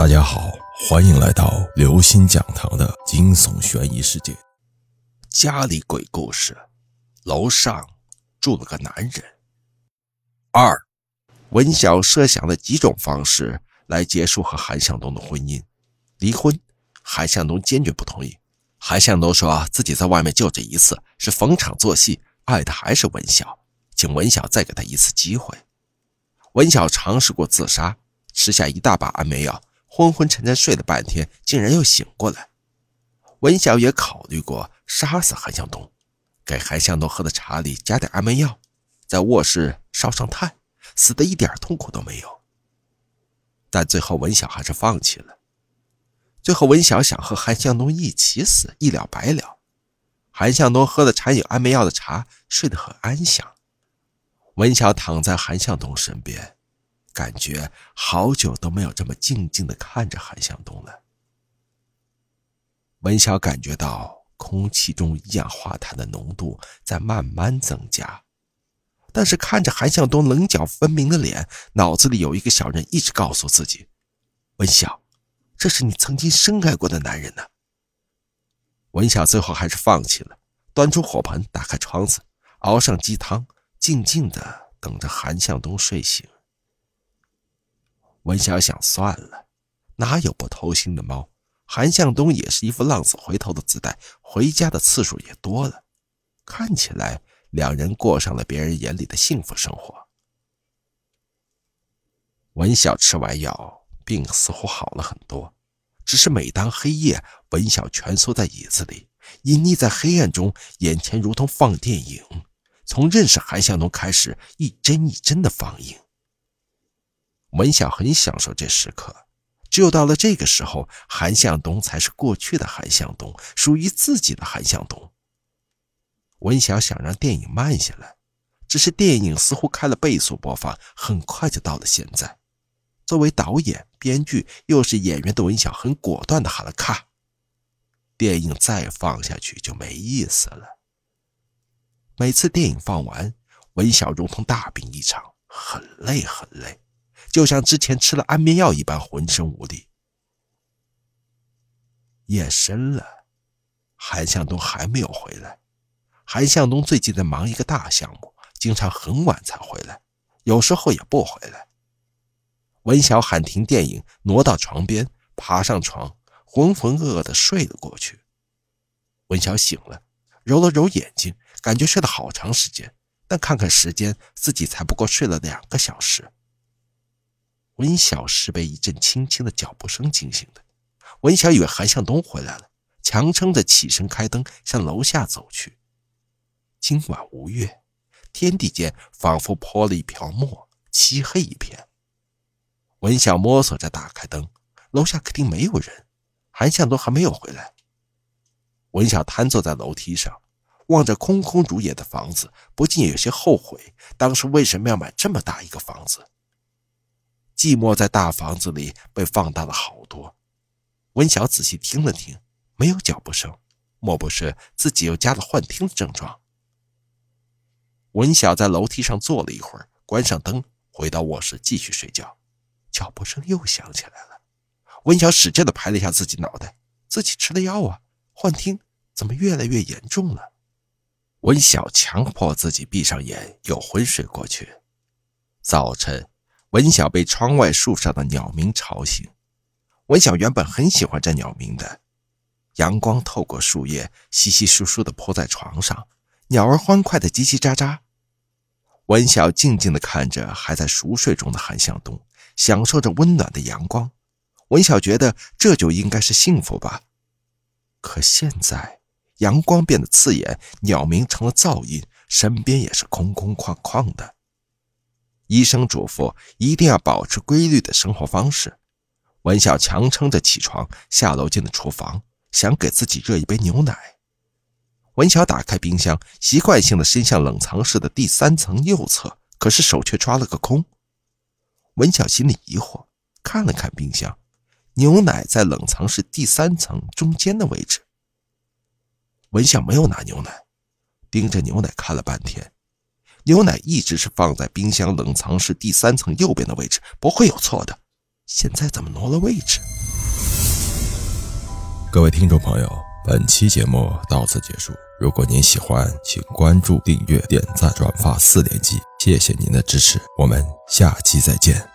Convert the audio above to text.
大家好，欢迎来到刘星讲堂的惊悚悬疑世界。家里鬼故事，楼上住了个男人。二，文晓设想了几种方式来结束和韩向东的婚姻。离婚，韩向东坚决不同意。韩向东说自己在外面就这一次，是逢场作戏，爱的还是文晓，请文晓再给他一次机会。文晓尝试过自杀，吃下一大把安眠药。昏昏沉沉睡了半天，竟然又醒过来。文晓也考虑过杀死韩向东，给韩向东喝的茶里加点安眠药，在卧室烧上炭，死的一点痛苦都没有。但最后文晓还是放弃了。最后文晓想和韩向东一起死，一了百了。韩向东喝了掺有安眠药的茶，睡得很安详。文晓躺在韩向东身边。感觉好久都没有这么静静的看着韩向东了。文晓感觉到空气中一氧化碳的浓度在慢慢增加，但是看着韩向东棱角分明的脸，脑子里有一个小人一直告诉自己：“文晓，这是你曾经深爱过的男人呢。”文晓最后还是放弃了，端出火盆，打开窗子，熬上鸡汤，静静的等着韩向东睡醒。文晓想算了，哪有不偷腥的猫？韩向东也是一副浪子回头的姿态，回家的次数也多了，看起来两人过上了别人眼里的幸福生活。文晓吃完药，病似乎好了很多，只是每当黑夜，文晓蜷缩在椅子里，隐匿在黑暗中，眼前如同放电影，从认识韩向东开始，一帧一帧的放映。文晓很享受这时刻，只有到了这个时候，韩向东才是过去的韩向东，属于自己的韩向东。文晓想让电影慢下来，只是电影似乎开了倍速播放，很快就到了现在。作为导演、编剧又是演员的文晓，很果断的喊了“咔”，电影再放下去就没意思了。每次电影放完，文晓如同大病一场，很累很累。就像之前吃了安眠药一般，浑身无力。夜深了，韩向东还没有回来。韩向东最近在忙一个大项目，经常很晚才回来，有时候也不回来。文晓喊停电影，挪到床边，爬上床，浑浑噩噩的睡了过去。文晓醒了，揉了揉眼睛，感觉睡了好长时间，但看看时间，自己才不过睡了两个小时。文晓是被一阵轻轻的脚步声惊醒的，文晓以为韩向东回来了，强撑着起身开灯向楼下走去。今晚无月，天地间仿佛泼了一瓢墨，漆黑一片。文晓摸索着打开灯，楼下客厅没有人，韩向东还没有回来。文晓瘫坐在楼梯上，望着空空如也的房子，不禁有些后悔，当时为什么要买这么大一个房子。寂寞在大房子里被放大了好多。文晓仔细听了听，没有脚步声，莫不是自己又加了幻听的症状？文晓在楼梯上坐了一会儿，关上灯，回到卧室继续睡觉。脚步声又响起来了。文晓使劲的拍了一下自己脑袋，自己吃了药啊？幻听怎么越来越严重了？文晓强迫自己闭上眼，又昏睡过去。早晨。文晓被窗外树上的鸟鸣吵醒。文晓原本很喜欢这鸟鸣的，阳光透过树叶，稀稀疏疏的铺在床上，鸟儿欢快的叽叽喳喳。文晓静静的看着还在熟睡中的韩向东，享受着温暖的阳光。文晓觉得这就应该是幸福吧。可现在，阳光变得刺眼，鸟鸣成了噪音，身边也是空空旷旷的。医生嘱咐一定要保持规律的生活方式。文晓强撑着起床，下楼进了厨房，想给自己热一杯牛奶。文晓打开冰箱，习惯性的伸向冷藏室的第三层右侧，可是手却抓了个空。文晓心里疑惑，看了看冰箱，牛奶在冷藏室第三层中间的位置。文晓没有拿牛奶，盯着牛奶看了半天。牛奶一直是放在冰箱冷藏室第三层右边的位置，不会有错的。现在怎么挪了位置？各位听众朋友，本期节目到此结束。如果您喜欢，请关注、订阅、点赞、转发四连击，谢谢您的支持，我们下期再见。